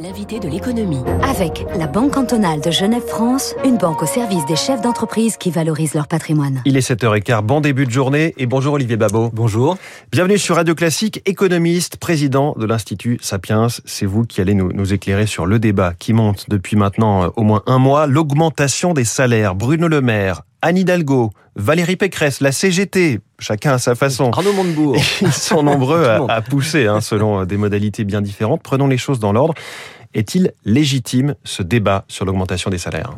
L'invité de l'économie. Avec la Banque cantonale de Genève-France, une banque au service des chefs d'entreprise qui valorisent leur patrimoine. Il est 7h15, bon début de journée et bonjour Olivier Babot. Bonjour. Bienvenue sur Radio Classique, économiste, président de l'Institut Sapiens. C'est vous qui allez nous, nous, éclairer sur le débat qui monte depuis maintenant euh, au moins un mois, l'augmentation des salaires. Bruno Le Maire, Anne Hidalgo, Valérie Pécresse, la CGT, chacun à sa façon. Arnaud Montebourg. Ils sont nombreux à, à, pousser, hein, selon des modalités bien différentes. Prenons les choses dans l'ordre. Est-il légitime ce débat sur l'augmentation des salaires?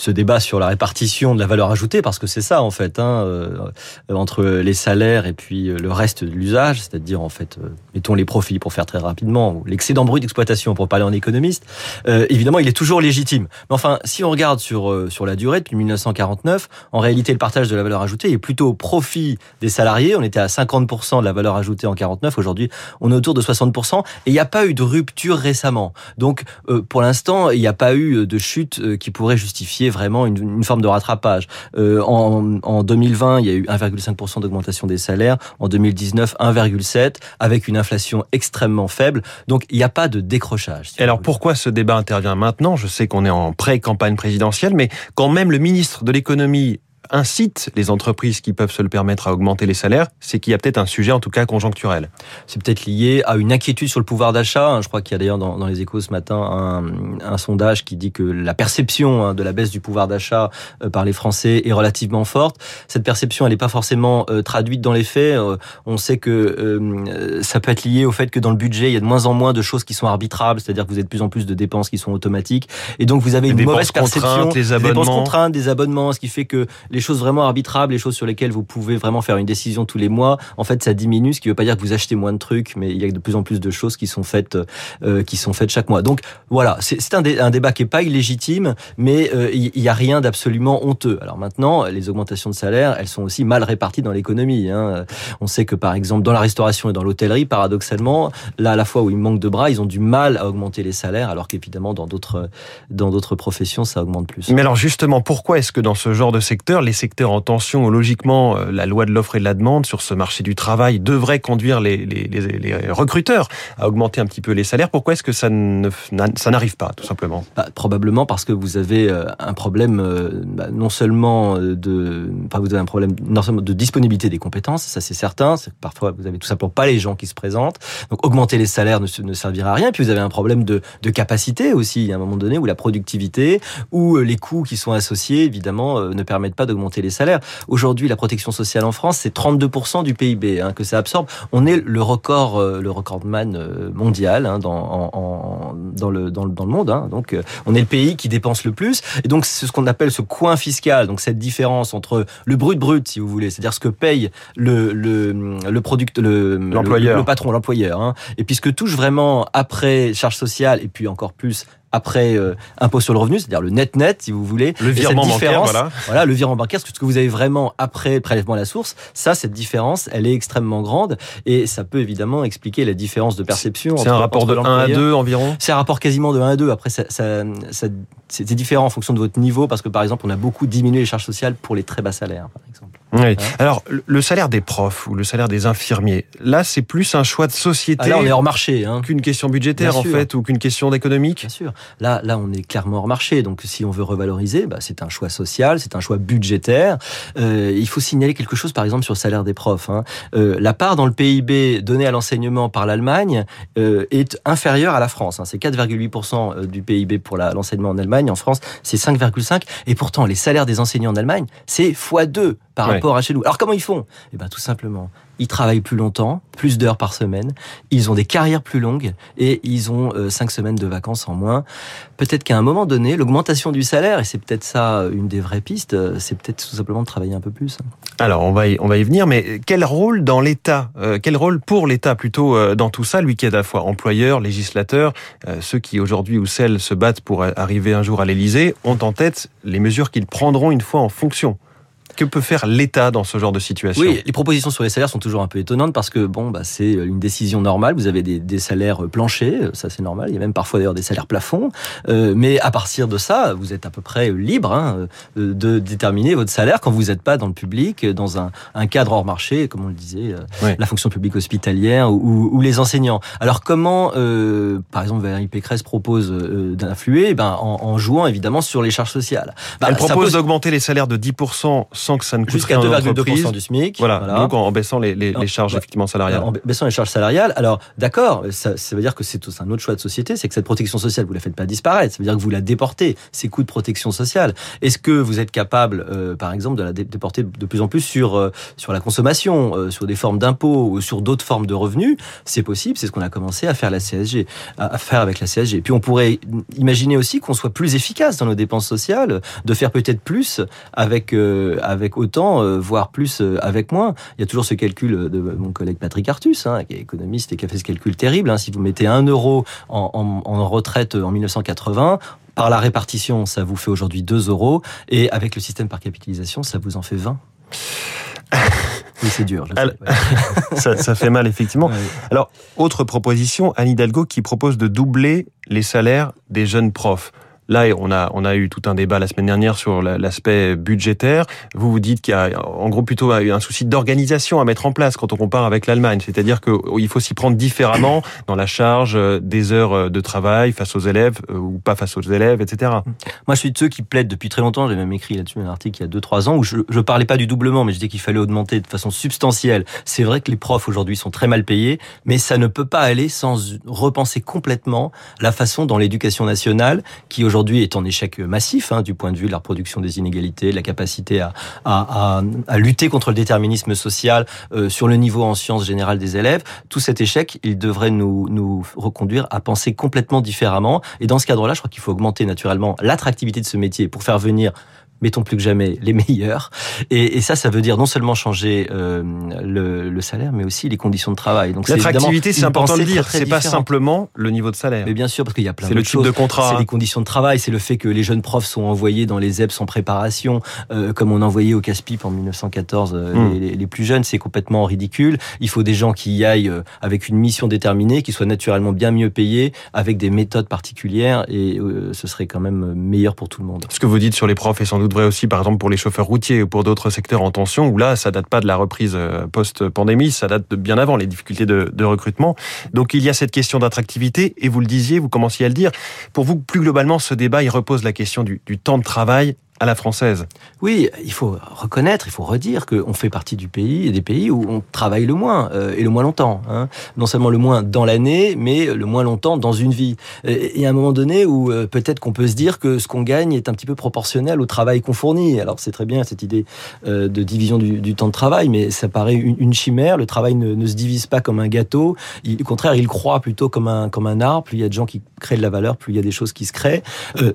Ce débat sur la répartition de la valeur ajoutée, parce que c'est ça en fait, hein, euh, entre les salaires et puis euh, le reste de l'usage, c'est-à-dire en fait, euh, mettons les profits pour faire très rapidement, l'excédent brut d'exploitation pour parler en économiste, euh, évidemment il est toujours légitime. Mais enfin, si on regarde sur sur la durée depuis 1949, en réalité le partage de la valeur ajoutée est plutôt au profit des salariés. On était à 50% de la valeur ajoutée en 49, aujourd'hui on est autour de 60%, et il n'y a pas eu de rupture récemment. Donc euh, pour l'instant, il n'y a pas eu de chute qui pourrait justifier vraiment une, une forme de rattrapage. Euh, en, en, 2020, il y a eu 1,5% d'augmentation des salaires. En 2019, 1,7 avec une inflation extrêmement faible. Donc il n'y a pas de décrochage. Si alors pourquoi ce débat intervient maintenant? Je sais qu'on est en pré-campagne présidentielle, mais quand même le ministre de l'économie incite les entreprises qui peuvent se le permettre à augmenter les salaires, c'est qu'il y a peut-être un sujet, en tout cas conjoncturel. C'est peut-être lié à une inquiétude sur le pouvoir d'achat. Je crois qu'il y a d'ailleurs dans, dans, les échos ce matin un, un, sondage qui dit que la perception hein, de la baisse du pouvoir d'achat euh, par les Français est relativement forte. Cette perception, elle n'est pas forcément euh, traduite dans les faits. Euh, on sait que euh, ça peut être lié au fait que dans le budget, il y a de moins en moins de choses qui sont arbitrables, c'est-à-dire que vous avez de plus en plus de dépenses qui sont automatiques, et donc vous avez les une mauvaise perception des abonnements. des dépenses contraintes, des abonnements, ce qui fait que les choses vraiment arbitrables, les choses sur lesquelles vous pouvez vraiment faire une décision tous les mois, en fait, ça diminue, ce qui ne veut pas dire que vous achetez moins de trucs, mais il y a de plus en plus de choses qui sont faites, euh, qui sont faites chaque mois. Donc voilà, c'est un, dé un, débat qui est pas illégitime, mais euh, il n'y a rien d'absolument honteux. Alors maintenant, les augmentations de salaire, elles sont aussi mal réparties dans l'économie. Hein. On sait que par exemple dans la restauration et dans l'hôtellerie, paradoxalement, là à la fois où il manque de bras, ils ont du mal à augmenter les salaires, alors qu'évidemment dans d'autres professions, ça augmente plus. Mais alors justement, pourquoi est-ce que dans ce genre de secteur, les secteurs en tension, logiquement, la loi de l'offre et de la demande sur ce marché du travail devrait conduire les, recruteurs à augmenter un petit peu les salaires. Pourquoi est-ce que ça n'arrive pas, tout simplement? Bah, Probablement parce que vous avez un problème bah, non seulement de, enfin, vous avez un problème non seulement de disponibilité des compétences, ça c'est certain. Parfois, vous avez tout simplement pas les gens qui se présentent. Donc, augmenter les salaires ne, servira à rien. Puis, vous avez un problème de, de capacité aussi, à un moment donné, où la productivité, ou les coûts qui sont associés, évidemment, ne permettent pas d'augmenter les salaires. Aujourd'hui, la protection sociale en France, c'est 32% du PIB hein, que ça absorbe. On est le record, euh, le recordman mondial hein, dans, en, en, dans, le, dans, le, dans le monde. Hein. Donc, euh, on est le pays qui dépense le plus. Et donc, c'est ce qu'on appelle ce coin fiscal. Donc, cette différence entre le brut brut, si vous voulez, c'est-à-dire ce que paye le le, le product, le l'employeur, le, patron, l'employeur, et puis ce que touche vraiment après charge sociale et puis encore plus après euh, impôt sur le revenu, c'est-à-dire le net net, si vous voulez. Le virement bancaire, voilà. Voilà, le virement bancaire, ce que vous avez vraiment après prélèvement à la source, ça, cette différence, elle est extrêmement grande et ça peut évidemment expliquer la différence de perception. C'est un rapport de 1 à 2 environ C'est un rapport quasiment de 1 à 2. Après, ça, ça, différent en fonction de votre niveau parce que par exemple, on a beaucoup diminué les charges sociales pour les très bas salaires, par exemple. Oui. Hein Alors, le salaire des profs ou le salaire des infirmiers, là, c'est plus un choix de société. Ah là, on est hors marché. Hein. Qu'une question budgétaire, en fait, ou qu'une question d'économique. Bien sûr. Là, là, on est clairement hors marché. Donc, si on veut revaloriser, bah, c'est un choix social, c'est un choix budgétaire. Euh, il faut signaler quelque chose, par exemple, sur le salaire des profs. Hein. Euh, la part dans le PIB donnée à l'enseignement par l'Allemagne euh, est inférieure à la France. Hein. C'est 4,8% du PIB pour l'enseignement en Allemagne. En France, c'est 5,5%. Et pourtant, les salaires des enseignants en Allemagne, c'est x2 par Ouais. rapport à chez nous. Alors, comment ils font? Eh ben, tout simplement, ils travaillent plus longtemps, plus d'heures par semaine, ils ont des carrières plus longues et ils ont euh, cinq semaines de vacances en moins. Peut-être qu'à un moment donné, l'augmentation du salaire, et c'est peut-être ça une des vraies pistes, euh, c'est peut-être tout simplement de travailler un peu plus. Alors, on va y, on va y venir, mais quel rôle dans l'État, euh, quel rôle pour l'État plutôt euh, dans tout ça, lui qui est à la fois employeur, législateur, euh, ceux qui aujourd'hui ou celles se battent pour arriver un jour à l'Élysée, ont en tête les mesures qu'ils prendront une fois en fonction? Que peut faire l'État dans ce genre de situation Oui, les propositions sur les salaires sont toujours un peu étonnantes parce que bon, bah, c'est une décision normale. Vous avez des, des salaires planchers, ça c'est normal. Il y a même parfois d'ailleurs des salaires plafonds. Euh, mais à partir de ça, vous êtes à peu près libre hein, de déterminer votre salaire quand vous n'êtes pas dans le public, dans un, un, cadre hors marché, comme on le disait, euh, la fonction publique hospitalière ou, ou, les enseignants. Alors comment, euh, par exemple, Valérie Pécresse propose euh, d'influer eh ben, en, en, jouant évidemment sur les charges sociales? Bah, Elle propose d'augmenter les salaires de 10% sans que ça ne coûte rien à 2,2% du SMIC. Voilà, donc en baissant les, les, les charges effectivement salariales. En baissant les charges salariales. Alors d'accord, ça, ça veut dire que c'est un autre choix de société, c'est que cette protection sociale, vous la faites pas disparaître. Ça veut dire que vous la déportez, ces coûts de protection sociale. Est-ce que vous êtes capable, euh, par exemple, de la déporter de plus en plus sur euh, sur la consommation, euh, sur des formes d'impôts ou sur d'autres formes de revenus? C'est possible. C'est ce qu'on a commencé à faire la CSG, à, faire avec la CSG. Puis on pourrait imaginer aussi qu'on soit plus efficace dans nos dépenses sociales, de faire peut-être plus avec avec autant, voire plus avec moins. Il y a toujours ce calcul de mon collègue Patrick Artus, hein, qui est économiste et qui a fait ce calcul terrible. Hein. Si vous mettez un euro en, en, en retraite en 1980, par la répartition, ça vous fait aujourd'hui 2 euros. Et avec le système par capitalisation, ça vous en fait 20. Oui, c'est dur. ça, ça, fait mal, effectivement. Alors, autre proposition, Anne Hidalgo qui propose de doubler les salaires des jeunes profs. Là, on a, on a eu tout un débat la semaine dernière sur l'aspect budgétaire. Vous vous dites qu'il y a en gros plutôt un souci d'organisation à mettre en place quand on compare avec l'Allemagne. C'est-à-dire qu'il faut s'y prendre différemment dans la charge euh, des heures euh, de travail face aux élèves euh, ou pas face aux élèves, etc. Moi, je suis de ceux qui plaident depuis très longtemps. J'ai même écrit là-dessus un article il y a 2-3 ans où je ne parlais pas du doublement, mais je disais qu'il fallait augmenter de façon substantielle. C'est vrai que les profs aujourd'hui sont très mal payés, mais ça ne peut pas aller sans repenser complètement la façon dont l'éducation nationale, qui aujourd'hui aujourd'hui est en échec massif hein, du point de vue de la reproduction des inégalités, de la capacité à, lutter contre le déterminisme social euh, sur le niveau en sciences générales des élèves. Tout cet échec, il devrait nous, nous reconduire à penser complètement différemment. Et dans ce cadre-là, je crois qu'il faut augmenter naturellement l'attractivité de ce métier pour faire venir mettons plus que jamais les meilleurs. Et, et ça, ça veut dire non seulement changer euh, le, le, salaire, mais aussi les conditions de travail. Donc l'attractivité, c'est important de dire. C'est pas simplement le niveau de salaire. Mais bien sûr, parce qu'il y a plein de choses. de contrat. C'est les conditions de travail, c'est le fait que les jeunes profs sont envoyés dans les EBS en préparation, euh, comme on envoyait au CASPIP en 1914 euh, hmm. les, les, plus jeunes. C'est complètement ridicule. Il faut des gens qui y aillent euh, avec une mission déterminée, qui soient naturellement bien mieux payés, avec des méthodes particulières, et euh, ce serait quand même meilleur pour tout le monde. Ce que vous dites sur les profs est sans doute vrai aussi, par exemple, pour les chauffeurs routiers ou pour d'autres secteurs en tension, où là, ça date pas de la reprise euh, post-pandémie, ça date de bien avant les difficultés de, recrutement. Donc, il y a cette question d'attractivité, et vous le disiez, vous commenciez à le dire. Pour vous, plus globalement, ce débat, il repose la question du temps de travail à la française. Oui, il faut reconnaître, il faut redire qu'on fait partie du pays et des pays où on travaille le moins euh, et le moins longtemps. Hein. Non seulement le moins dans l'année, mais le moins longtemps dans une vie. Et, à un moment donné où euh, peut-être qu'on peut se dire que ce qu'on gagne est un petit peu proportionnel au travail qu'on fournit. Alors c'est très bien cette idée euh, de division du, du, temps de travail, mais ça paraît une, une chimère. Le travail ne, ne, se divise pas comme un gâteau. Il, au contraire, il croît plutôt comme un comme un arbre. Plus il y a de gens qui créent de la valeur, plus il y a des choses qui se créent.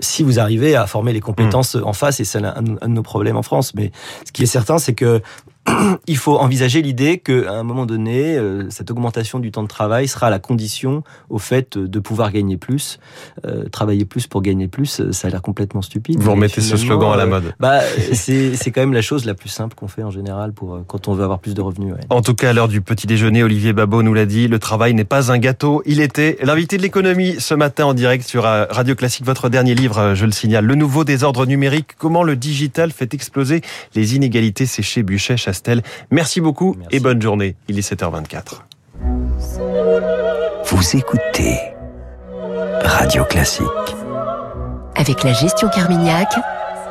Si vous arrivez à former les compétences mmh. en face c'est un, de nos problèmes en France. Mais ce qui est certain, c'est que il faut envisager l'idée qu'à un moment donné, euh, cette augmentation du temps de travail sera la condition au fait de pouvoir gagner plus. Euh, travailler plus pour gagner plus, euh, ça a l'air complètement stupide. Vous remettez ce slogan à la mode. bah, c'est quand même la chose la plus simple qu'on fait en général pour quand on veut avoir plus de revenus. Ouais. En tout cas, à l'heure du petit déjeuner, Olivier Babot nous l'a dit, le travail n'est pas un gâteau. Il était l'invité de l'économie ce matin en direct sur Radio Classique. Votre dernier livre, je le signale, Le nouveau désordre numérique, comment le digital fait exploser les inégalités. C'est chez Buchet Merci beaucoup et bonne journée. Il est 7h24. Vous écoutez Radio Classique. Avec la gestion Carmignac,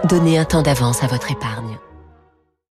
donnez un temps d'avance à votre épargne.